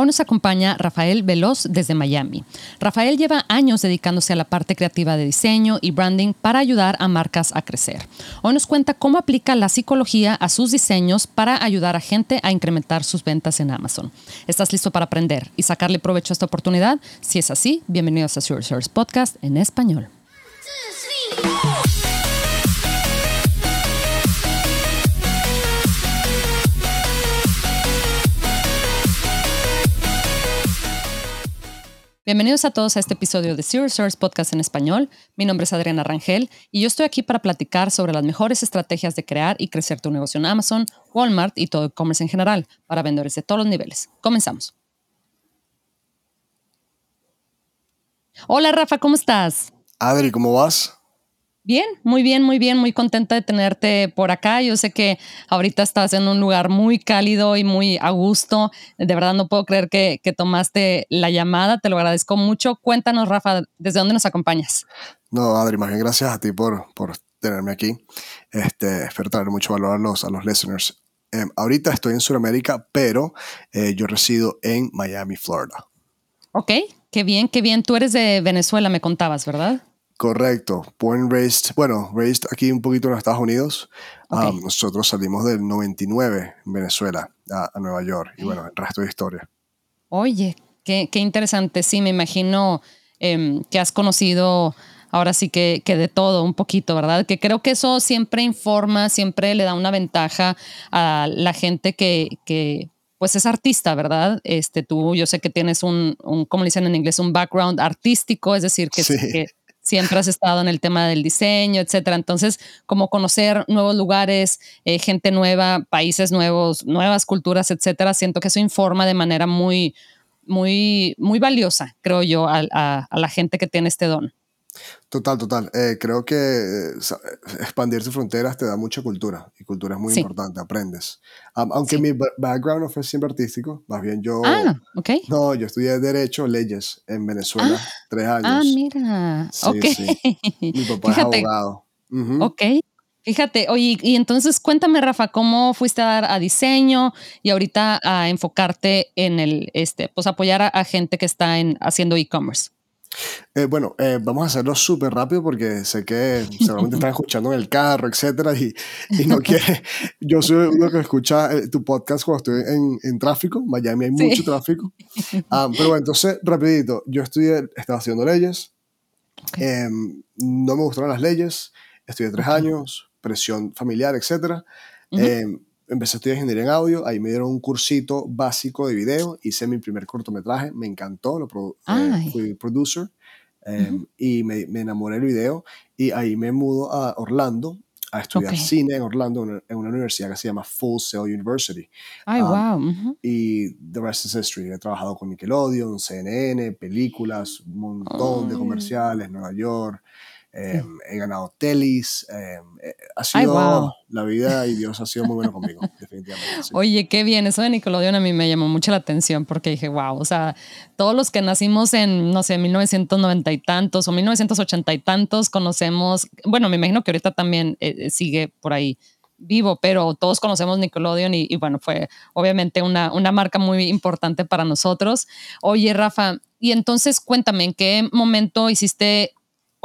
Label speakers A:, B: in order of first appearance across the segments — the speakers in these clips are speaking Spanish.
A: Hoy nos acompaña Rafael Veloz desde Miami. Rafael lleva años dedicándose a la parte creativa de diseño y branding para ayudar a marcas a crecer. Hoy nos cuenta cómo aplica la psicología a sus diseños para ayudar a gente a incrementar sus ventas en Amazon. ¿Estás listo para aprender y sacarle provecho a esta oportunidad? Si es así, bienvenidos a Sur Source Podcast en español. Bienvenidos a todos a este episodio de Zero Source Podcast en español. Mi nombre es Adriana Rangel y yo estoy aquí para platicar sobre las mejores estrategias de crear y crecer tu negocio en Amazon, Walmart y todo e-commerce en general para vendedores de todos los niveles. Comenzamos. Hola Rafa, ¿cómo estás?
B: Adri, ¿cómo vas?
A: Bien, muy bien, muy bien, muy contenta de tenerte por acá. Yo sé que ahorita estás en un lugar muy cálido y muy a gusto. De verdad no puedo creer que, tomaste la llamada, te lo agradezco mucho. Cuéntanos, Rafa, ¿desde dónde nos acompañas?
B: No, Adri, más bien gracias a ti por, por tenerme aquí. Este, espero traer mucho valor a los, a los listeners. Em, ahorita estoy en Sudamérica, pero eh, yo resido en Miami, Florida.
A: Ok, qué bien, qué bien. Tú eres de Venezuela, me contabas, ¿verdad?
B: Correcto, born raised, bueno, raised aquí un poquito en los Estados Unidos. Um, nosotros salimos del 99 en Venezuela a, Nueva York y bueno, el resto de historia.
A: Oye, qué, interesante, sí, me imagino em, que has conocido ahora sí que, que, de todo un poquito, ¿verdad? Que creo que eso siempre informa, siempre le da una ventaja a la gente que, que pues es artista, ¿verdad? Este, tú, yo sé que tienes un, un como dicen en inglés, un background artístico, es decir, que, que siempre has estado en el tema del diseño, etcétera. Entonces, como conocer nuevos lugares, eh, gente nueva, países nuevos, nuevas culturas, etcétera, siento que eso informa de manera muy, muy, muy valiosa, creo yo, a la gente que tiene este don.
B: Total, total. Eh, creo que eh, expandir sus fronteras te da mucha cultura y cultura es muy importante, aprendes. aunque mi background no fue siempre artístico, más bien yo...
A: Ah, ok.
B: No, yo estudié Derecho, Leyes en Venezuela,
A: ah,
B: tres años.
A: Ah, mira. Sí, ok.
B: Mi papá es abogado.
A: Ok. Fíjate, oye, y entonces cuéntame, Rafa, ¿cómo fuiste a dar a diseño y ahorita a enfocarte en el, este, pues apoyar a, a gente que está en, haciendo e-commerce?
B: Eh, bueno, eh, vamos a hacerlo súper rápido porque sé que seguramente están escuchando en el carro, etcétera, y, y no quiere. Yo soy uno que escucha eh, tu podcast cuando estoy en, en tráfico. Miami hay mucho tráfico. Ah, pero bueno, entonces, rapidito, yo estudié, estaba haciendo leyes. Em, no me gustaron las leyes. Estudié tres años, presión familiar, etcétera empecé a estudiar ingeniería en audio, ahí me dieron un cursito básico de video, hice mi primer cortometraje, me encantó, lo eh, fui producer em, y me, me, enamoré del video y ahí me mudo a Orlando a estudiar cine en Orlando en una, universidad que se llama Full Sail University.
A: Ay, wow.
B: Y the rest is history. He trabajado con Nickelodeon, CNN, películas, un montón de comerciales, Nueva York, Em, he ganado telis, em, eh, ha sido la vida y Dios ha sido muy bueno conmigo, definitivamente.
A: Oye, qué bien, eso de Nickelodeon a mí me llamó mucho la atención porque dije, wow, o sea, todos los que nacimos en, no sé, 1990 y tantos o 1980 y tantos conocemos, bueno, me imagino que ahorita también eh, eh, sigue por ahí vivo, pero todos conocemos Nickelodeon y, y bueno, fue obviamente una, una marca muy importante para nosotros. Oye, Rafa, y entonces cuéntame, ¿en qué momento hiciste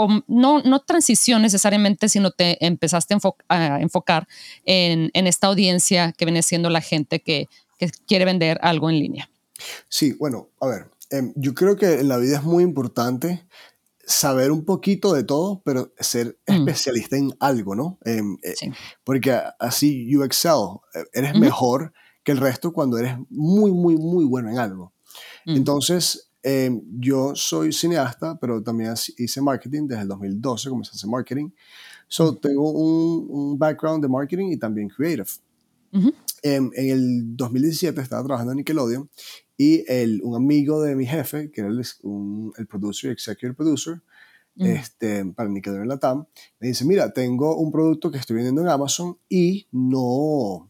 A: o no, no transición necesariamente, sino te empezaste a, enfocar en, esta audiencia que viene siendo la gente que, quiere vender algo en línea.
B: Sí, bueno, a ver, em, yo creo que en la vida es muy importante saber un poquito de todo, pero ser mm. especialista en algo, ¿no? Em, eh, porque así you excel, eh, eres mejor que el resto cuando eres muy, muy, muy bueno en algo. Mm. Entonces, Em, yo soy cineasta, pero también hice marketing desde el 2012, comencé a hacer marketing. So, tengo un, un background de marketing y también creative. Em, en el 2017 estaba trabajando en Nickelodeon y el, un amigo de mi jefe, que era el, el producer, executive producer, este, para Nickelodeon Latam, me dice, mira, tengo un producto que estoy vendiendo en Amazon y no,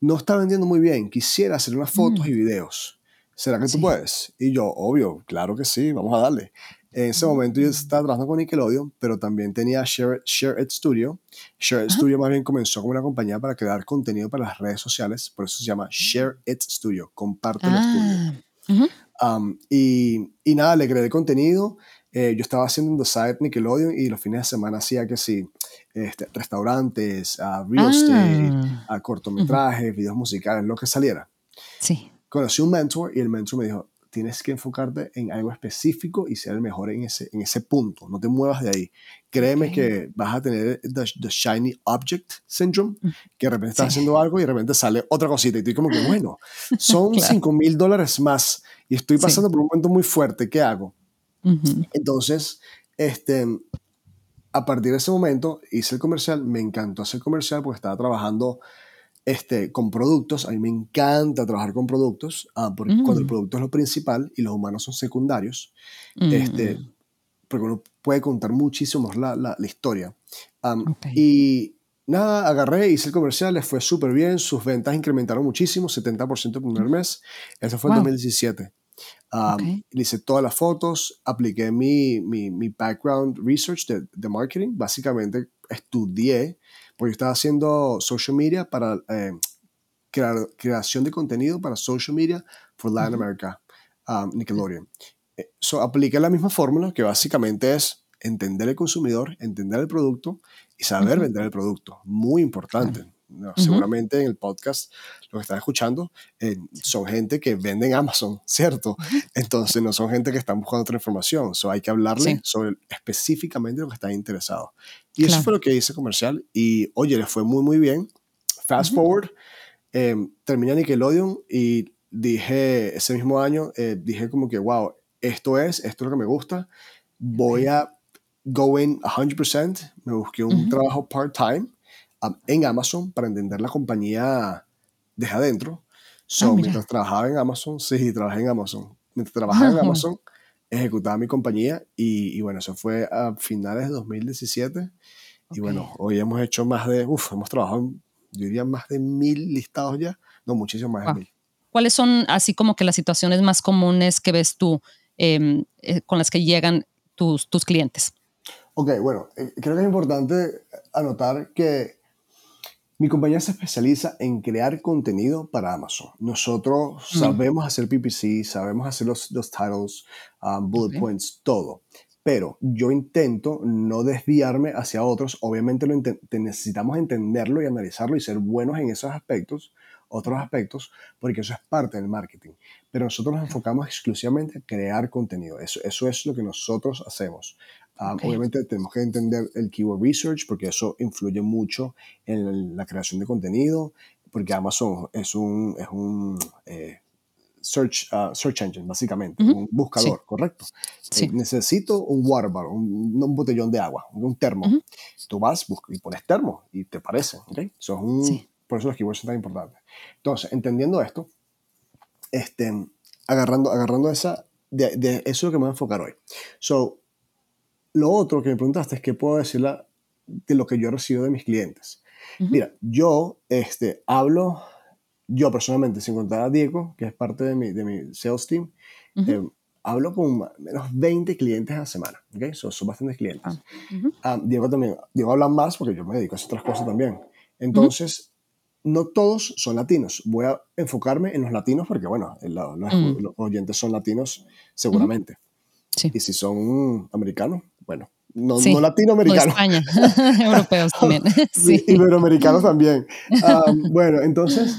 B: no está vendiendo muy bien. Quisiera hacer unas fotos mm. y videos. ¿Será que tú puedes? Y yo, obvio, claro que sí, vamos a darle. En ese momento yo estaba trabajando con Nickelodeon, pero también tenía Share, Share It Studio. Share It Studio más bien comenzó como una compañía para crear contenido para las redes sociales, por eso se llama Share It Studio, comparte el estudio. y, y, nada, le creé contenido. Eh, yo estaba haciendo un site Nickelodeon y los fines de semana hacía que sí, este, restaurantes, uh, real estate, ah. cortometrajes, videos musicales, lo que saliera.
A: Sí.
B: Conocí un mentor y el mentor me dijo, tienes que enfocarte en algo específico y ser el mejor en ese, en ese punto. No te muevas de ahí. Créeme que vas a tener the, shiny object syndrome, mm. que de repente estás haciendo algo y de repente sale otra cosita y tú como que, bueno, son 5 mil dólares más y estoy pasando por un momento muy fuerte, ¿qué hago? Entonces, este, a partir de ese momento hice el comercial, me encantó hacer comercial porque estaba trabajando este, con productos. A mí me encanta trabajar con productos, ah, porque cuando el mm. producto es lo principal y los humanos son secundarios, este, mm. porque uno puede contar muchísimo la, la, historia. Y nada, agarré, hice el comercial, les fue súper bien, sus ventas incrementaron muchísimo, 70% el primer mes. Eso fue en 2017. Le hice todas las fotos, apliqué mi, mi, mi background research de, de, marketing, básicamente estudié porque estaba haciendo social media para eh, creación de contenido para social media for Latin America, um, Nickelodeon. Eh, so, apliqué la misma fórmula que básicamente es entender el consumidor, entender el producto y saber vender el producto. Muy importante. Seguramente en el podcast, lo que están escuchando, eh, son gente que vende en Amazon, ¿cierto? Entonces no son gente que están buscando otra información. So hay que hablarle sobre específicamente lo que están interesados. Y eso fue lo que hice comercial. Y oye, le fue muy, muy bien. Fast forward, eh, terminé Nickelodeon y dije, ese mismo año, eh, dije como que, wow, esto es, esto es lo que me gusta. Voy a go in 100%. Me busqué un trabajo part-time en Amazon para entender la compañía desde adentro. So, ah, mientras trabajaba en Amazon, sí, trabajé en Amazon. Mientras trabajaba en Amazon, ejecutaba mi compañía y, y, bueno, eso fue a finales de 2017. Y bueno, hoy hemos hecho más de, uff, hemos trabajado, yo diría, más de mil listados ya. No, muchísimo más de mil.
A: ¿Cuáles son así como que las situaciones más comunes que ves tú em, eh, con las que llegan tus, tus clientes?
B: Ok, bueno, eh, creo que es importante anotar que mi compañía se especializa en crear contenido para Amazon. Nosotros mm. sabemos hacer PPC, sabemos hacer los, los titles, um, bullet points, todo. Pero yo intento no desviarme hacia otros. Obviamente lo necesitamos entenderlo y analizarlo y ser buenos en esos aspectos, otros aspectos, porque eso es parte del marketing. Pero nosotros nos enfocamos exclusivamente en crear contenido. Eso, eso es lo que nosotros hacemos. Ah, obviamente tenemos que entender el keyword research porque eso influye mucho en la creación de contenido, porque Amazon es un, es un eh, search, ah, search engine, básicamente, un buscador, ¿correcto? Eh, necesito un water bar, un, botellón de agua, un termo. Tú vas y pones termo y te parece, ¿ok? Por eso los keywords son tan importantes. Entonces, entendiendo esto, este, agarrando, agarrando esa, de, de, eso es lo que me voy a enfocar hoy. So, lo otro que me preguntaste es qué puedo decirle de lo que yo recibo de mis clientes. Mira, yo este, hablo, yo personalmente, sin contar a Diego, que es parte de mi, de mi sales team, eh, hablo con menos 20 clientes a la semana, ¿ok? Son, son bastantes clientes. Ah, ah, Diego también, Diego habla más porque yo me dedico a hacer otras cosas también. Entonces, no todos son latinos. Voy a enfocarme en los latinos porque, bueno, los, mm. los oyentes son latinos seguramente. Sí. Y si son americanos, bueno, no, no latinoamericanos.
A: España, europeos también.
B: sí. Iberoamericanos también. bueno, entonces,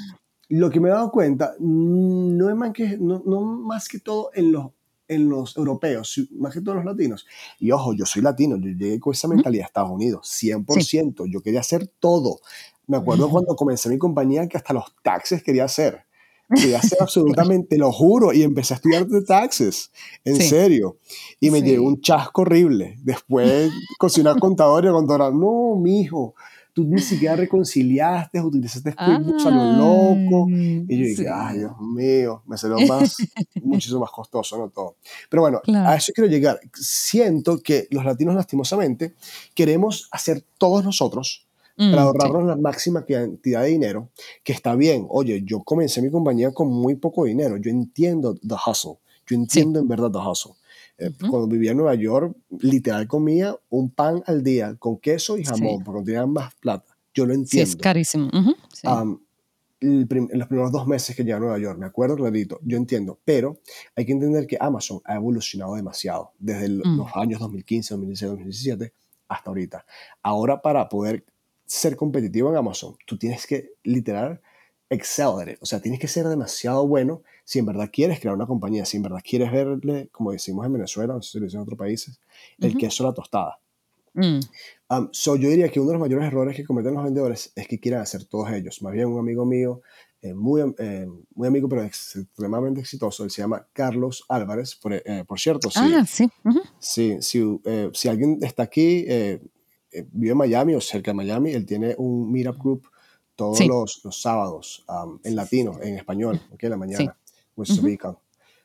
B: lo que me he dado cuenta, no es más que, no, no más que todo en los, en los europeos, más que todos los latinos. Y ojo, yo soy latino, yo llegué con esa mentalidad a Estados Unidos, 100%. Yo quería hacer todo. Me acuerdo cuando comencé mi compañía que hasta los taxes quería hacer. Quería hacer absolutamente, lo juro, y empecé a estudiar de taxes, en serio. Y me llegó un chasco horrible. Después, cocinar contador y contadora, no, mijo, tú ni siquiera reconciliaste, utilizaste QuickBooks a lo loco. Y yo dije, ay, Dios mío, me salió más, muchísimo más costoso, ¿no? Todo. Pero bueno, a eso quiero llegar. Siento que los latinos, lastimosamente, queremos hacer todos nosotros para mm, ahorrarnos la máxima cantidad de dinero, que está bien. Oye, yo comencé mi compañía con muy poco dinero. Yo entiendo the hustle. Yo entiendo en verdad the hustle. Eh, cuando vivía en Nueva York, literal comía un pan al día con queso y jamón, porque no tenía más plata. Yo lo entiendo.
A: Sí, es carísimo.
B: en los primeros dos meses que llegué a Nueva York, me acuerdo clarito, yo entiendo, pero hay que entender que Amazon ha evolucionado demasiado desde mm. los años 2015, 2016, 2017 hasta ahorita. Ahora para poder ser competitivo en Amazon, tú tienes que literal excel O sea, tienes que ser demasiado bueno si en verdad quieres crear una compañía, si en verdad quieres verle, como decimos en Venezuela, no sé si lo dicen en otros países, el queso a la tostada. Mm. Um, so yo diría que uno de los mayores errores que cometen los vendedores es que quieran hacer todos ellos. Más bien un amigo mío, eh, muy, eh, muy amigo pero extremadamente exitoso, él se llama Carlos Álvarez, por, eh, por cierto.
A: Ah, sí.
B: Sí, si, si, alguien está aquí, vive en Miami o cerca de Miami, él tiene un meetup group todos los, los, sábados um, en latino, en español, ok, en la mañana, sí.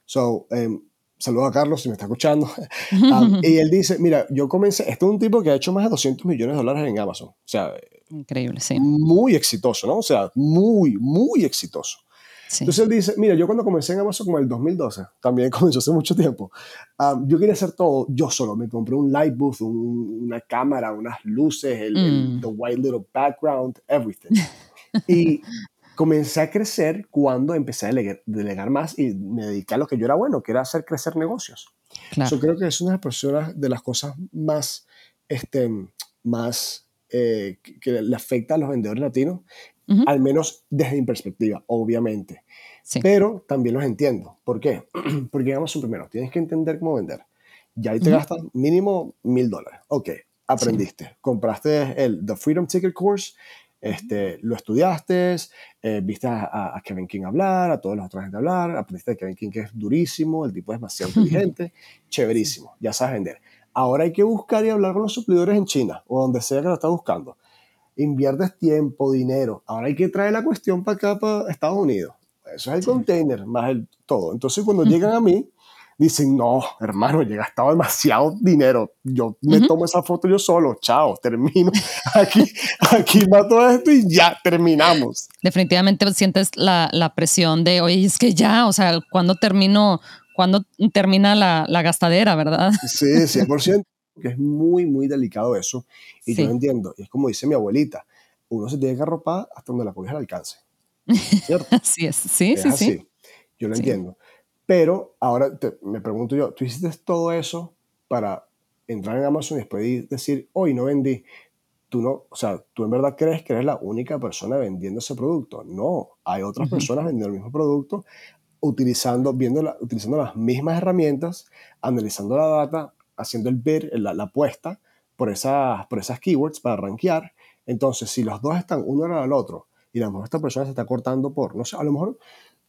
B: So, um, saludo a Carlos si me está escuchando. Um, y él dice, mira, yo comencé, este es un tipo que ha hecho más de 200 millones de dólares en Amazon. O sea,
A: increíble, sí.
B: Muy exitoso, ¿no? O sea, muy, muy exitoso. Entonces él dice, mira, yo cuando comencé en Amazon como en el 2012, también comenzó hace mucho tiempo, yo quería hacer todo yo solo. Me compré un light booth, una cámara, unas luces, el, mm. the white little background, everything. y comencé a crecer cuando empecé a delegar, más y me dediqué a lo que yo era bueno, que era hacer crecer negocios. Yo creo que es una de las, personas, de las cosas más, este, más eh, que le afecta a los vendedores latinos, al menos desde mi perspectiva, obviamente. Pero también los entiendo. ¿Por qué? Porque digamos, primero, tienes que entender cómo vender. Ya ahí te gastas mínimo mil dólares. Ok, aprendiste. Compraste el The Freedom Ticket Course este, lo estudiaste, eh, viste a, Kevin King hablar, a todos los otros gente hablar, aprendiste de Kevin King que es durísimo, el tipo es demasiado inteligente, chéverísimo, ya sabes vender. Ahora hay que buscar y hablar con los suplidores en China o donde sea que lo estás buscando. Inviertes tiempo, dinero. Ahora hay que traer la cuestión para acá, para Estados Unidos. Eso es el container, más el todo. Entonces, cuando llegan a mí, dicen, no, hermano, he gastado demasiado dinero, yo me tomo esa foto yo solo, chao, termino, aquí, aquí mato esto y ya terminamos.
A: Definitivamente sientes la, la presión de, oye, es que ya, o sea, ¿cuándo termino, cuándo termina la, la gastadera, verdad?
B: Sí, 100%, que es muy, muy delicado eso, y yo lo entiendo, y es como dice mi abuelita, uno se tiene que arropar hasta donde la cobija al alcance,
A: ¿cierto? Así es, sí, sí, sí.
B: Yo lo entiendo. Pero ahora me pregunto yo, ¿tú hiciste todo eso para entrar en Amazon y después decir, hoy no vendí? Tú no, o sea, ¿tú en verdad crees que eres la única persona vendiendo ese producto? No, hay otras personas vendiendo el mismo producto, utilizando, viendo utilizando las mismas herramientas, analizando la data, haciendo el bid, la, la apuesta por esas, por esas keywords para rankear. Entonces, si los dos están uno al otro y a lo mejor esta persona se está cortando por, no sé, a lo mejor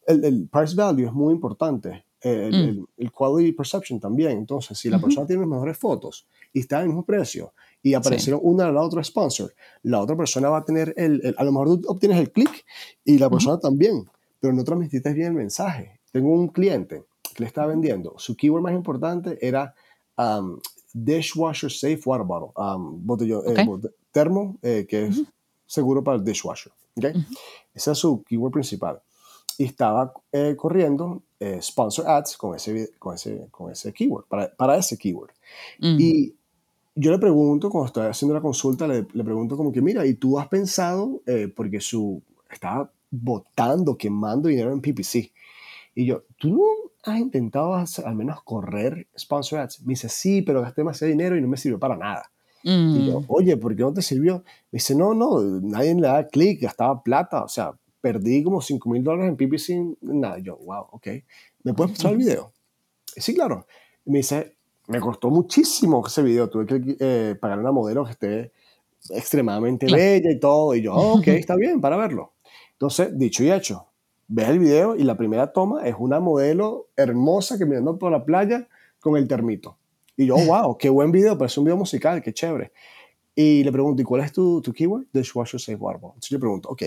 B: el, price value es muy importante, el, mm. el, quality perception también. Entonces, si la persona tiene las mejores fotos y está al mismo precio y aparecieron una a la otra sponsor, la otra persona va a tener el, a lo mejor tú obtienes el click y la persona también, pero no transmitiste bien el mensaje. Tengo un cliente que le estaba vendiendo, su keyword más importante era um, dishwasher safe water bottle, um, eh, termo, eh, que es seguro para el dishwasher. ¿okay? Ese es su keyword principal y estaba eh, corriendo eh, sponsor ads con ese, con ese, con ese keyword, para, para ese keyword. Y yo le pregunto, cuando estoy haciendo la consulta, le, le pregunto como que, mira, ¿y tú has pensado, eh, porque su, estaba votando, quemando dinero en PPC? Y yo, ¿tú no has intentado al menos correr sponsor ads? Me dice, sí, pero gasté demasiado dinero y no me sirvió para nada. Y yo, oye, ¿por qué no te sirvió? Me dice, no, no, nadie le da clic, gastaba plata, o sea, perdí como 5 mil dólares en PPC, nada. Yo, wow, ok. ¿Me puedes mostrar el video? Sí, claro. me dice, me costó muchísimo ese video. Tuve que eh, pagar una modelo que esté extremadamente bella y todo. Y yo, ok, está bien, para verlo. Entonces, dicho y hecho, ves el video y la primera toma es una modelo hermosa que mirando por la playa con el termito. Y yo, wow, qué buen video, parece un video musical, qué chévere. Y le pregunto, ¿y cuál es tu, tu keyword? Dishwasher Safe Bottle. Entonces yo pregunto, ok,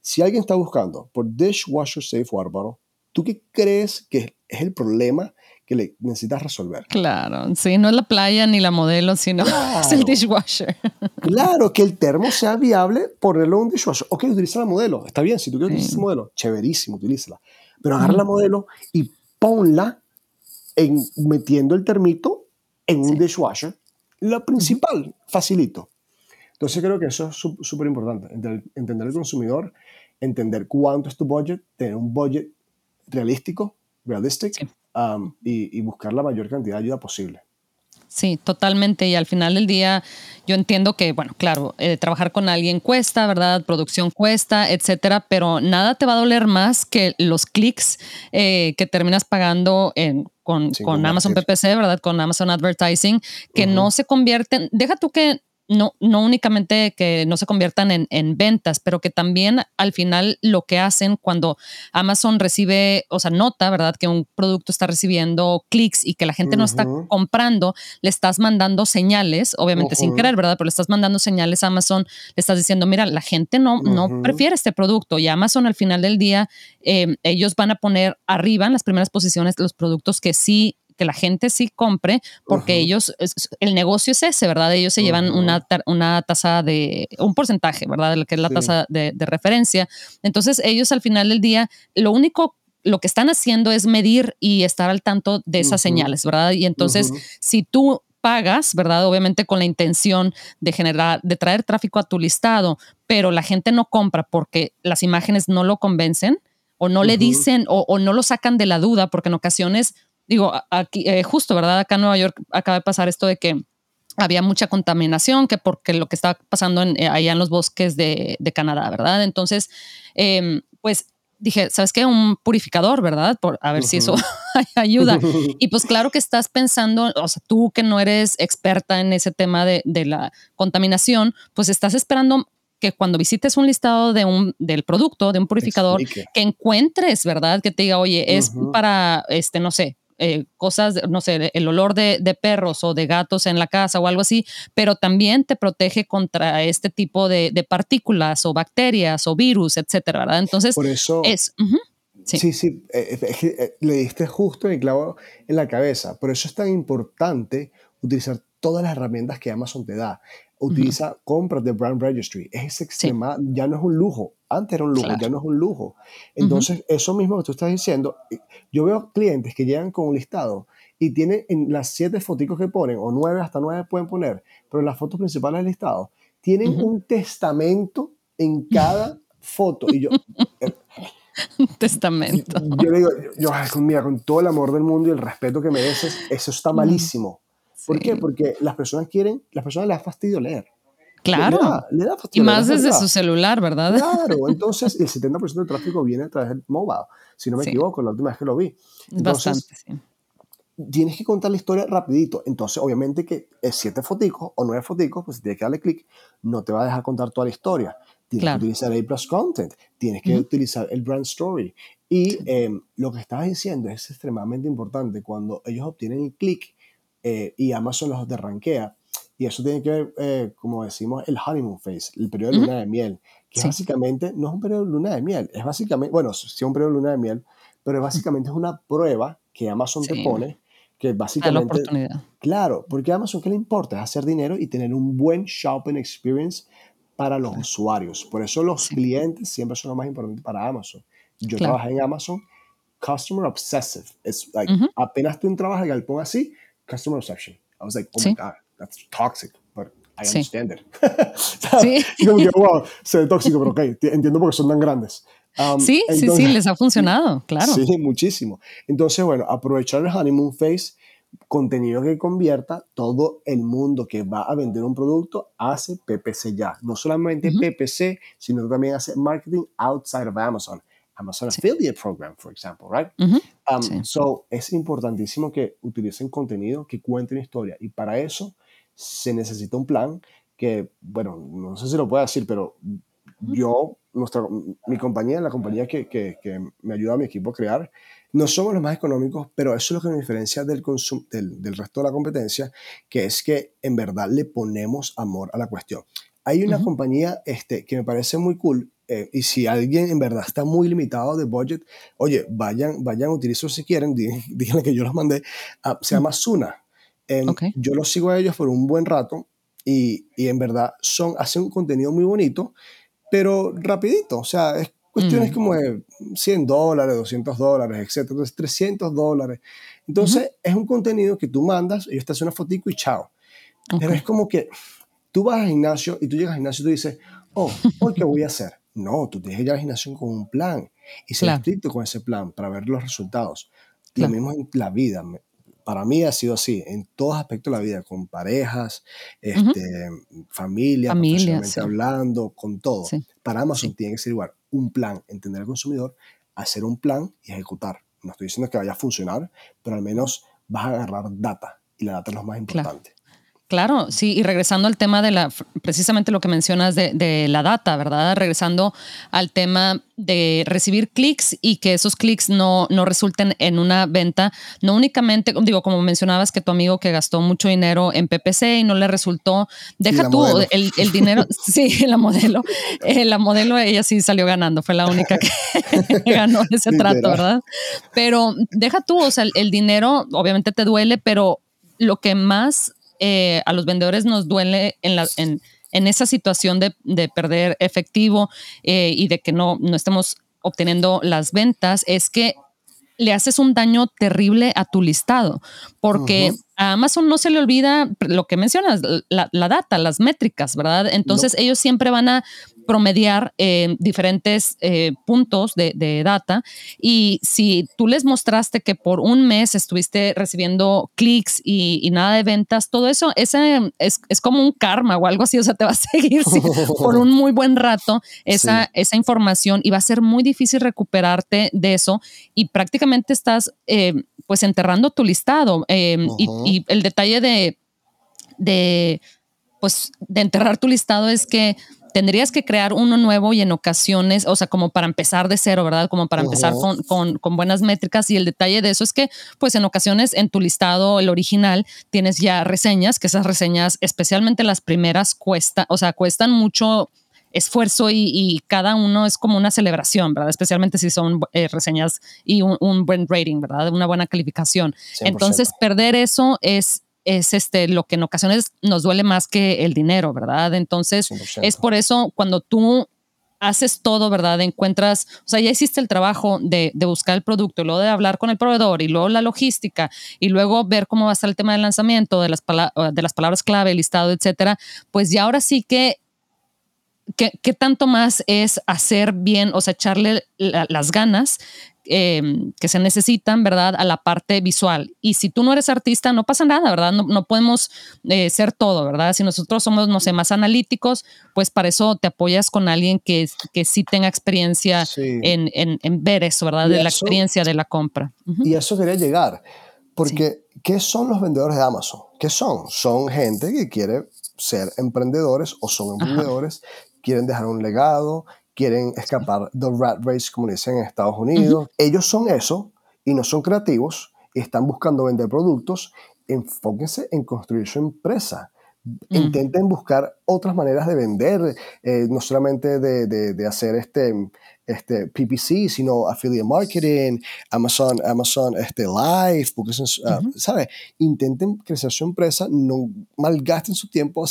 B: si alguien está buscando por Dishwasher Safe Bottle, ¿tú qué crees que es el problema que le necesitas resolver?
A: Claro, sí, no es la playa ni la modelo, sino es el dishwasher.
B: Claro, que el termo sea viable ponerlo en un dishwasher. Ok, utiliza la modelo, está bien, si tú quieres utilizar esa modelo, chéverísimo, utilízala. Pero agarra la modelo y ponla en, metiendo el termito en un dishwasher lo principal, facilito. Entonces creo que eso es súper importante, entender el consumidor entender cuánto es tu budget, tener un budget realístico, realistic, um, y, y buscar la mayor cantidad de ayuda posible.
A: Sí, totalmente. Y al final del día, yo entiendo que, bueno, claro, eh, trabajar con alguien cuesta, ¿verdad? Producción cuesta, etcétera, pero nada te va a doler más que los clics eh, que terminas pagando en, con, con Amazon PPC, ¿verdad? Con Amazon Advertising, que no se convierten, deja tú que no, no únicamente que no se conviertan en, en, ventas, pero que también al final lo que hacen cuando Amazon recibe, o sea, nota, ¿verdad? Que un producto está recibiendo clics y que la gente no está comprando, le estás mandando señales, obviamente sin querer, ¿verdad? Pero le estás mandando señales a Amazon, le estás diciendo, mira, la gente no, no prefiere este producto y Amazon al final del día, eh, ellos van a poner arriba en las primeras posiciones los productos que sí que la gente sí compre, porque ellos, el negocio es ese, ¿verdad? Ellos se llevan una, una tasa de, un porcentaje, ¿verdad? De lo que es la tasa de, referencia. Entonces, ellos al final del día, lo único lo que están haciendo es medir y estar al tanto de esas señales, ¿verdad? Y entonces, si tú pagas, ¿verdad? Obviamente con la intención de generar, de traer tráfico a tu listado, pero la gente no compra porque las imágenes no lo convencen o no le dicen o, o, no lo sacan de la duda, porque en ocasiones digo, aquí, eh, justo, ¿verdad? Acá en Nueva York acaba de pasar esto de que había mucha contaminación, que porque lo que estaba pasando en, eh, allá en los bosques de, de Canadá, ¿verdad? Entonces, em, pues dije, ¿sabes qué? Un purificador, ¿verdad? Por, a ver si eso ayuda. Y pues claro que estás pensando, o sea, tú que no eres experta en ese tema de, de la contaminación, pues estás esperando que cuando visites un listado de un, del producto, de un purificador, que encuentres, ¿verdad? Que te diga, oye, es para, este, no sé, eh, cosas, no sé, el olor de, perros o de gatos en la casa o algo así, pero también te protege contra este tipo de, partículas o bacterias o virus, etcétera, ¿verdad? Entonces,
B: Por eso, es... sí, sí, eh, eh, le diste justo el clavo en la cabeza. Por eso es tan importante utilizar todas las herramientas que Amazon te da utiliza compras de Brand Registry. Es extrema, ya no es un lujo. Antes era un lujo, ya no es un lujo. Entonces, eso mismo que tú estás diciendo, yo veo clientes que llegan con un listado y tienen en las siete fotos que ponen, o nueve, hasta nueve pueden poner, pero en las fotos principales del listado, tienen un testamento en cada foto. Y yo...
A: Eh, un testamento.
B: Yo, le digo, yo, mira, con todo el amor del mundo y el respeto que mereces, eso está malísimo. ¿Por qué? Porque las personas quieren, las personas les da fastidio leer.
A: Claro. Le da, fastidio y más desde su celular, ¿verdad?
B: Claro, entonces el 70% del tráfico viene a través del mobile, si no me equivoco, la última vez que lo vi. Entonces, Bastante, sí. Tienes que contar la historia rapidito. Entonces, obviamente que siete foticos o nueve foticos, pues si tienes que darle clic, no te va a dejar contar toda la historia. Tienes que utilizar el plus content, tienes que utilizar el brand story. Y em, lo que estabas diciendo es extremadamente importante. Cuando ellos obtienen el clic, eh, y Amazon los derranquea. Y eso tiene que ver, eh, como decimos, el honeymoon phase, el periodo de luna de miel, que básicamente no es un periodo de luna de miel, es básicamente, bueno, sí es un periodo de luna de miel, pero básicamente es una prueba que Amazon te pone, que básicamente... la oportunidad. Claro, porque a Amazon, ¿qué le importa? Es hacer dinero y tener un buen shopping experience para los usuarios. Por eso los clientes siempre son lo más importante para Amazon. Yo trabajé en Amazon, customer obsessive. Es like, apenas tú entrabas al galpón así, customer reception. I was like, oh my God, that's toxic, but I understand it. sí. como que, wow, se ve tóxico, pero ok, entiendo porque son tan grandes.
A: Um, sí, sí, sí, les ha funcionado, claro.
B: Sí, muchísimo. Entonces, bueno, aprovechar el honeymoon phase, contenido que convierta, todo el mundo que va a vender un producto hace PPC ya. No solamente PPC, sino también hace marketing outside of Amazon. Amazon Affiliate Program, for example, right? Um, so, es importantísimo que utilicen contenido que cuenten historia y para eso se necesita un plan que, bueno, no sé si lo puedo decir, pero yo, nuestra, mi compañía, la compañía que, que, me ayuda a mi equipo a crear, no somos los más económicos, pero eso es lo que nos diferencia del, del, del, resto de la competencia, que es que en verdad le ponemos amor a la cuestión. Hay una compañía este, que me parece muy cool eh, y si alguien en verdad está muy limitado de budget, oye, vayan, vayan, utilizarlo si quieren, díganle que yo los mandé. se llama Suna. Em, yo los sigo a ellos por un buen rato y, y, en verdad son, hacen un contenido muy bonito, pero rapidito. O sea, es cuestiones mm. como de 100 dólares, 200 dólares, etc. Entonces, 300 dólares. Entonces, es un contenido que tú mandas, ellos te hacen una fotico y chao. Pero es como que tú vas al gimnasio y tú llegas al gimnasio y tú dices, oh, ¿hoy qué voy a hacer? No, tú tienes que ir al gimnasio con un plan y ser estricto con ese plan para ver los resultados. Lo mismo en la vida. Para mí ha sido así, en todos aspectos de la vida, con parejas, este, familia, profesionalmente hablando, con todo. Para Amazon tiene que ser igual, un plan, entender al consumidor, hacer un plan y ejecutar. No estoy diciendo que vaya a funcionar, pero al menos vas a agarrar data y la data es lo más importante.
A: Claro, sí, y regresando al tema de la, precisamente lo que mencionas de, la data, ¿verdad? Regresando al tema de recibir clics y que esos clics no, no resulten en una venta, no únicamente, digo, como mencionabas que tu amigo que gastó mucho dinero en PPC y no le resultó, deja tú el, dinero, sí, la modelo, eh, la modelo ella sí salió ganando, fue la única que ganó ese trato, ¿verdad? Pero deja tú, o sea, el dinero obviamente te duele, pero lo que más eh, a los vendedores nos duele en, la, en, en esa situación de, de perder efectivo eh, y de que no, no estemos obteniendo las ventas es que le haces un daño terrible a tu listado, porque a Amazon no se le olvida lo que mencionas, la, la data, las métricas, ¿verdad? Entonces ellos siempre van a promediar eh, diferentes eh, puntos de, data. Y si tú les mostraste que por un mes estuviste recibiendo clics y, nada de ventas, todo eso ese es, como un karma o algo así, o sea, te va a seguir por un muy buen rato. Esa, esa información y va a ser muy difícil recuperarte de eso. Y prácticamente estás eh, pues enterrando tu listado y, y, el detalle de, de pues de enterrar tu listado es que tendrías que crear uno nuevo y en ocasiones, o sea, como para empezar de cero, ¿verdad? Como para empezar con, con, buenas métricas y el detalle de eso es que, pues en ocasiones en tu listado, el original, tienes ya reseñas, que esas reseñas, especialmente las primeras, cuesta, o sea, cuestan mucho esfuerzo y, cada uno es como una celebración, ¿verdad? Especialmente si son eh, reseñas y un, buen rating, ¿verdad? Una buena calificación. Entonces, perder eso es es este, lo que en ocasiones nos duele más que el dinero, ¿verdad? Entonces, es por eso cuando tú haces todo, ¿verdad? Encuentras, o sea, ya hiciste el trabajo de, buscar el producto, y luego de hablar con el proveedor y luego la logística y luego ver cómo va a estar el tema del lanzamiento, de las, de las palabras clave, listado, etcétera, pues ya ahora sí que ¿Qué, tanto más es hacer bien, o sea, echarle las ganas Em, que se necesitan, ¿verdad? A la parte visual. Y si tú no eres artista, no pasa nada, ¿verdad? No, podemos eh, ser todo, ¿verdad? Si nosotros somos, no sé, más analíticos, pues para eso te apoyas con alguien que, que sí tenga experiencia en, en, ver eso, ¿verdad? de la experiencia de la compra.
B: Y a eso quería llegar, porque ¿qué son los vendedores de Amazon? ¿Qué son? Son gente que quiere ser emprendedores o son emprendedores, quieren dejar un legado, quieren escapar del rat race, como dicen en Estados Unidos. Ellos son eso y no son creativos y están buscando vender productos. Enfóquense en construir su empresa. Intenten buscar otras maneras de vender, eh, no solamente de, de, hacer este, este PPC, sino affiliate marketing, Amazon, Amazon este, Live, porque ah, ¿sabes? Intenten crecer su empresa, no malgasten su tiempo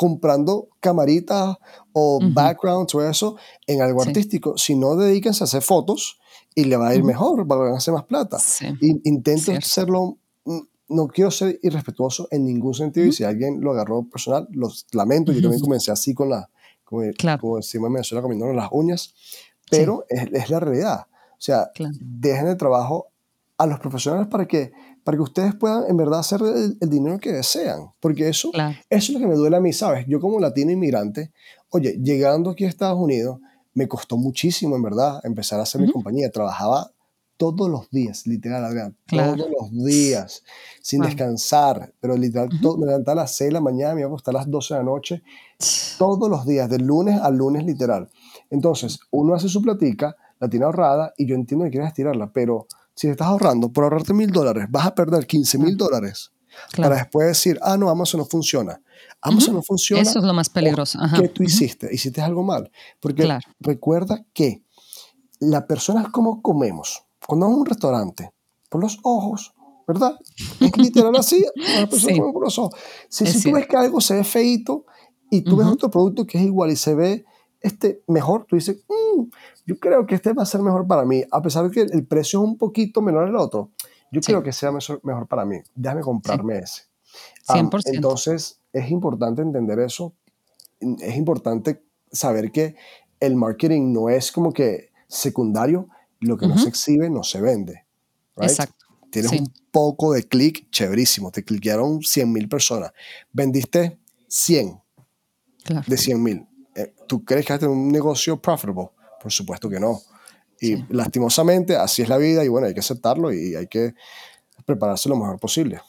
B: comprando camaritas o backgrounds o eso en algo artístico, si no dedíquense a hacer fotos y le va a ir mejor, van a hacer más plata. Intenten hacerlo, mm, no quiero ser irrespetuoso en ningún sentido y si alguien lo agarró personal, los lamento, yo también comencé así con la, como, claro. como decimos en Venezuela, comiéndonos las uñas, pero es, es, la realidad. O sea, dejen el trabajo a los profesionales para que para que ustedes puedan en verdad hacer el, dinero que desean. Porque eso, eso es lo que me duele a mí, ¿sabes? Yo como latino inmigrante, oye, llegando aquí a Estados Unidos, me costó muchísimo, en verdad, empezar a hacer mi compañía. Trabajaba todos los días, literal, Adrián, todos los días, sin descansar, pero literal, me levantaba a las 6 de la mañana, me iba a acostar a las 12 de la noche, todos los días, de lunes a lunes, literal. Entonces, uno hace su platica, la tiene ahorrada, y yo entiendo que quieres estirarla, pero si estás ahorrando, por ahorrarte mil dólares, vas a perder 15 mil dólares para después decir, ah, no, Amazon no funciona. Amazon no funciona.
A: Eso es lo más peligroso.
B: ¿Qué tú hiciste? Hiciste algo mal. Porque recuerda que la persona es como comemos. Cuando vamos a un restaurante, por los ojos, ¿verdad? Es literal así, la persona come por los ojos. Si, tú ves que algo se ve feito y tú ves otro producto que es igual y se ve este mejor, tú dices, mm, yo creo que este va a ser mejor para mí, a pesar de que el precio es un poquito menor al otro, yo creo que sea mejor, para mí, déjame comprarme ese. 100%. entonces, es importante entender eso, es importante saber que el marketing no es como que secundario, lo que no se exhibe no se vende.
A: Exacto.
B: Tienes un poco de clic, chéverísimo. Te cliquearon 100 mil personas. Vendiste 100 de 100 mil. Eh, ¿Tú crees que vas a tener un negocio profitable? Por supuesto que no. Y lastimosamente, así es la vida y bueno, hay que aceptarlo y hay que prepararse lo mejor posible.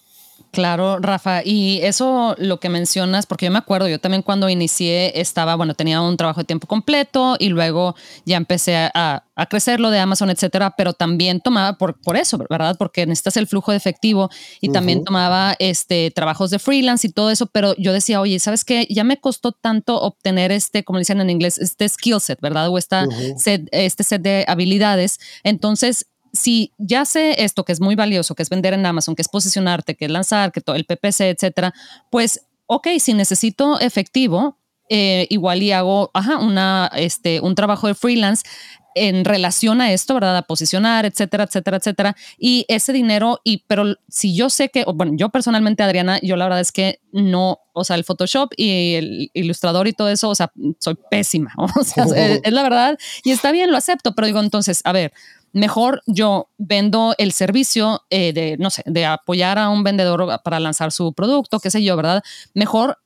A: Claro, Rafa, y eso lo que mencionas, porque yo me acuerdo, yo también cuando inicié estaba, bueno, tenía un trabajo de tiempo completo y luego ya empecé a, a crecer lo de Amazon, etcétera, pero también tomaba por, por eso, ¿verdad? Porque necesitas el flujo de efectivo y también tomaba este, trabajos de freelance y todo eso, pero yo decía, oye, ¿sabes qué? Ya me costó tanto obtener este, como dicen en inglés, este skill set, ¿verdad? O esta set, este set de habilidades. Entonces, si ya sé esto que es muy valioso, que es vender en Amazon, que es posicionarte, que es lanzar, que todo el PPC, etcétera, pues, ok, si necesito efectivo, eh, igual y hago ajá, una, este, un trabajo de freelance en relación a esto, ¿verdad? A posicionar, etcétera, etcétera, etcétera. Y ese dinero, y pero si yo sé que, bueno, yo personalmente, Adriana, yo la verdad es que no, o sea, el Photoshop y el ilustrador y todo eso, o sea, soy pésima, o sea, es, es la verdad. Y está bien, lo acepto, pero digo, entonces, a ver, mejor yo vendo el servicio eh, de, no sé, de apoyar a un vendedor para lanzar su producto, qué sé yo, ¿verdad? Mejor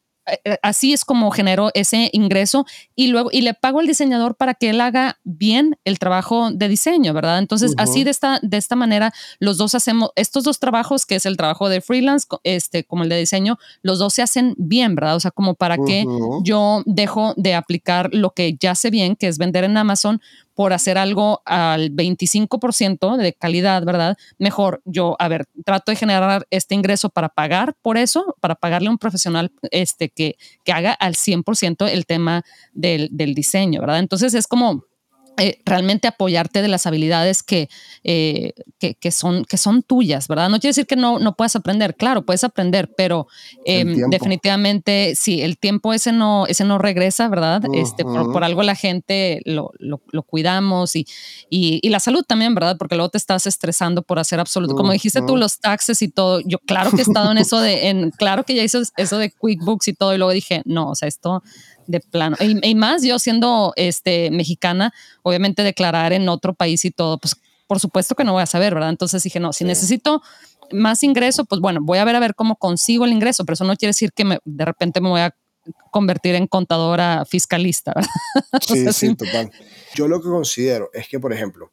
A: así es como genero ese ingreso y luego y le pago al diseñador para que él haga bien el trabajo de diseño, ¿verdad? Entonces, así de esta de esta manera los dos hacemos estos dos trabajos, que es el trabajo de freelance este como el de diseño, los dos se hacen bien, ¿verdad? O sea, como para que yo dejo de aplicar lo que ya sé bien, que es vender en Amazon por hacer algo al 25% de calidad, ¿verdad? Mejor yo, a ver, trato de generar este ingreso para pagar por eso, para pagarle a un profesional este, que, que haga al 100% el tema del, del diseño, ¿verdad? Entonces es como eh, realmente apoyarte de las habilidades que, eh, que, que, son, que son tuyas, ¿verdad? No quiere decir que no, no puedas aprender, claro, puedes aprender, pero em, definitivamente sí, el tiempo ese no, ese no regresa, ¿verdad? este, por, por, algo la gente lo, lo, lo cuidamos y, y, y, la salud también, ¿verdad? Porque luego te estás estresando por hacer absoluto, como dijiste tú, los taxes y todo, yo claro que he estado en eso de, en, claro que ya hice eso de QuickBooks y todo, y luego dije, no, o sea, esto de plano. Y, más yo siendo este, mexicana, obviamente declarar en otro país y todo, pues por supuesto que no voy a saber, ¿verdad? Entonces dije, no, si necesito más ingreso, pues bueno, voy a ver a ver cómo consigo el ingreso, pero eso no quiere decir que me, de repente me voy a convertir en contadora fiscalista, ¿verdad?
B: Sí, sí, total. Yo lo que considero es que, por ejemplo,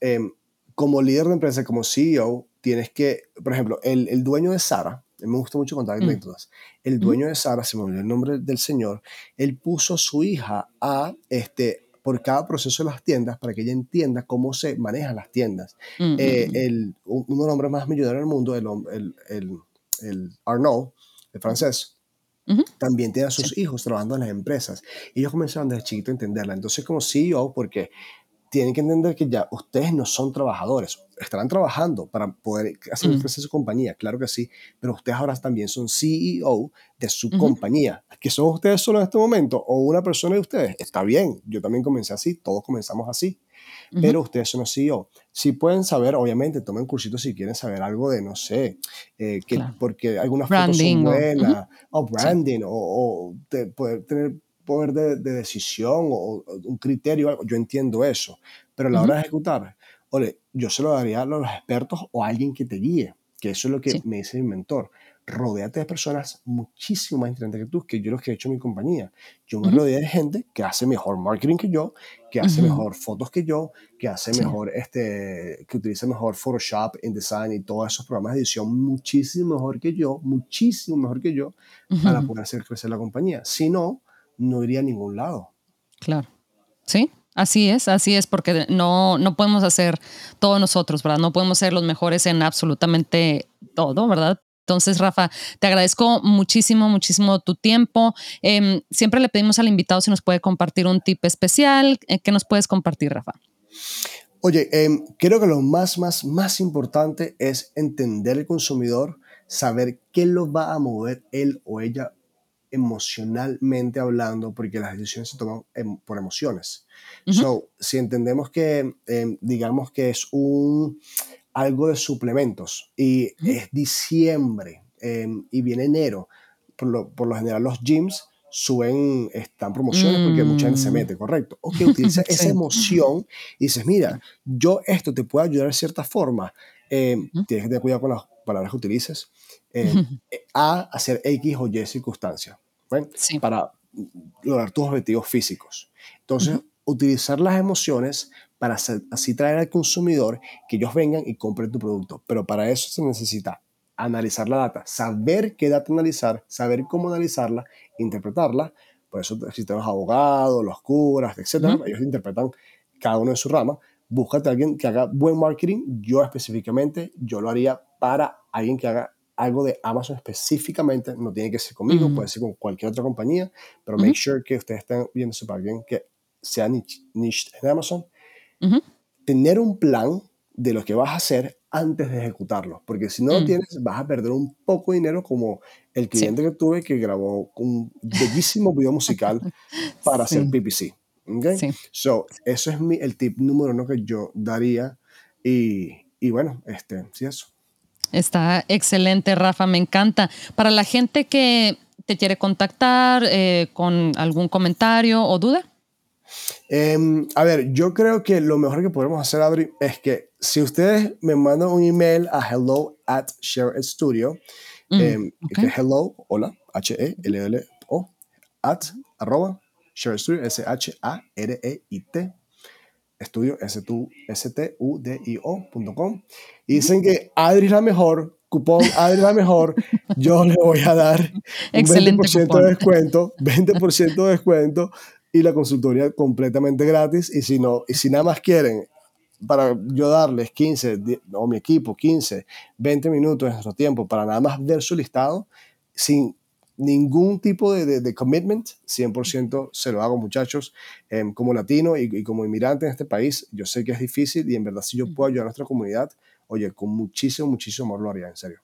B: em, como líder de empresa, como CEO, tienes que, por ejemplo, el, el dueño de Sara, me gusta mucho contar mm. anécdotas. El dueño de Sara, se me olvidó el nombre del señor, él puso a su hija a, este, por cada proceso de las tiendas para que ella entienda cómo se manejan las tiendas. Mm, eh, mm, el, uno de los hombres más millonarios del mundo, el, el, el, Arnaud, el francés, también tiene a sus hijos trabajando en las empresas. Y ellos comenzaron desde chiquito a entenderla. Entonces, como CEO, porque tienen que entender que ya ustedes no son trabajadores, estarán trabajando para poder hacer mm. crecer su compañía, claro que sí, pero ustedes ahora también son CEO de su compañía. ¿Que son ustedes solo en este momento o una persona de ustedes? Está bien, yo también comencé así, todos comenzamos así, pero ustedes son los CEO. Si pueden saber, obviamente, tomen cursitos si quieren saber algo de, no sé, eh, que, porque algunas fotos son buenas, o, branding, o, o poder tener poder de, decisión o, un criterio, yo entiendo eso, pero a la hora de ejecutar, ole, yo se lo daría a los expertos o a alguien que te guíe, que eso es lo que me dice mi mentor. Rodéate de personas muchísimo más inteligentes que tú, que yo los que he hecho en mi compañía. Yo me rodeé de gente que hace mejor marketing que yo, que hace mejor fotos que yo, que hace mejor, este, que utiliza mejor Photoshop, InDesign y todos esos programas de edición muchísimo mejor que yo, muchísimo mejor que yo, para poder hacer crecer la compañía. Si no, no iría a ningún lado.
A: Claro. Sí, Así es, así es, porque no, no podemos hacer todo nosotros, ¿verdad? No podemos ser los mejores en absolutamente todo, ¿verdad? Entonces, Rafa, te agradezco muchísimo, muchísimo tu tiempo. Em, siempre le pedimos al invitado si nos puede compartir un tip especial. Eh, ¿Qué nos puedes compartir, Rafa?
B: Oye, em, creo que lo más, más, más importante es entender el consumidor, saber qué lo va a mover él o ella emocionalmente hablando, porque las decisiones se toman em, por emociones. So, si entendemos que, em, digamos que es un, algo de suplementos y es diciembre em, y viene enero, por lo, por lo, general los gyms suben, están promociones porque mucha gente se mm. mete, ¿correcto? Ok, utiliza esa emoción y dices, mira, yo esto te puede ayudar de cierta forma. Eh, tienes que tener cuidado con las palabras que utilices. Eh, a hacer X o Y circunstancia para lograr tus objetivos físicos. Entonces, utilizar las emociones para así traer al consumidor que ellos vengan y compren tu producto. Pero para eso se necesita analizar la data, saber qué data analizar, saber cómo analizarla, interpretarla. Por eso existen los abogados, los curas, etc. Ellos interpretan cada uno en su rama. Búscate a alguien que haga buen marketing. Yo específicamente, yo lo haría para alguien que haga algo de Amazon específicamente. No tiene que ser conmigo, puede ser con cualquier otra compañía, pero make sure que ustedes estén viendo para alguien que sea niche, en Amazon. Tener un plan de lo que vas a hacer antes de ejecutarlo, porque si no lo mm. tienes vas a perder un poco de dinero como el cliente que tuve que grabó un bellísimo video musical para hacer PPC. Okay? Sí. So, eso es mi, el tip número uno que yo daría y, y bueno, este, sí, eso.
A: Está excelente, Rafa, me encanta. Para la gente que te quiere contactar eh, con algún comentario o duda.
B: Em, a ver, yo creo que lo mejor que podemos hacer, Adri, es que si ustedes me mandan un email a hello at share studio, mm, em, que hello, hola, H-E-L-L-O, at, arroba, share studio, S-H-A-R-E-I-T, estudio, S-T-U-D-I-O.com, y dicen que Adri es la mejor, cupón Adri es la mejor, yo le voy a dar un 20% de descuento, 20% de descuento y la consultoría completamente gratis. Y si, no, y si nada más quieren, para yo darles 15, o mi equipo, 15, 20 minutos de nuestro tiempo para nada más ver su listado, sin ningún tipo de, de, commitment, 100% se lo hago muchachos, em, como latino y, y, como inmigrante en este país, yo sé que es difícil y en verdad si yo puedo ayudar a nuestra comunidad, oye, con muchísimo, muchísimo amor lo haría, en serio.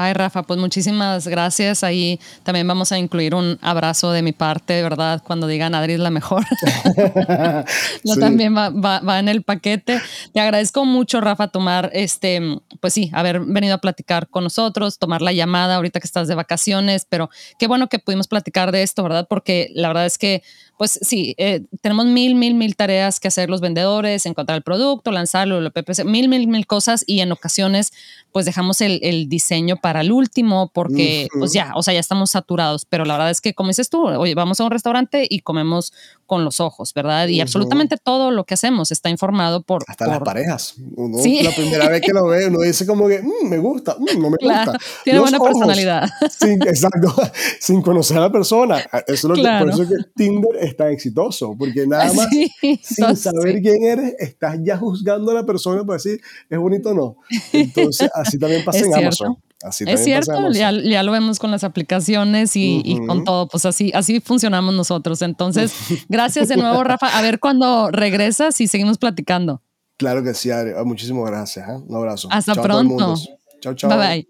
A: Ay, Rafa, pues muchísimas gracias. Ahí también vamos a incluir un abrazo de mi parte, ¿verdad? Cuando digan Adri es la mejor. no, también va, va, en el paquete. Te agradezco mucho, Rafa, tomar este, pues sí, haber venido a platicar con nosotros, tomar la llamada ahorita que estás de vacaciones, pero qué bueno que pudimos platicar de esto, ¿verdad? Porque la verdad es que pues sí, eh, tenemos mil, mil, mil tareas que hacer los vendedores, encontrar el producto, lanzarlo, el PPC, mil, mil, mil cosas y en ocasiones pues dejamos el, el diseño para el último porque pues ya, o sea, ya estamos saturados, pero la verdad es que como dices tú, oye, vamos a un restaurante y comemos con los ojos, ¿verdad? Y absolutamente todo lo que hacemos está informado por...
B: Hasta las parejas. ¿Sí? La primera vez que lo ve, uno dice como que, mm, me gusta, mm, no me gusta.
A: Tiene buena personalidad.
B: Sin, exacto, sin conocer a la persona. Eso es lo que, por eso es que Tinder es tan exitoso, porque nada más sin saber quién eres, estás ya juzgando a la persona para decir, es bonito o no. Entonces, así también pasa en Amazon
A: es cierto, ya, ya, lo vemos con las aplicaciones y, y, con todo, pues así, así funcionamos nosotros. Entonces, gracias de nuevo, Rafa. A ver cuando regresas y seguimos platicando.
B: Claro que sí, Adri. Muchísimas gracias. ¿eh? Un abrazo.
A: Hasta pronto. Chao, chao. Bye bye.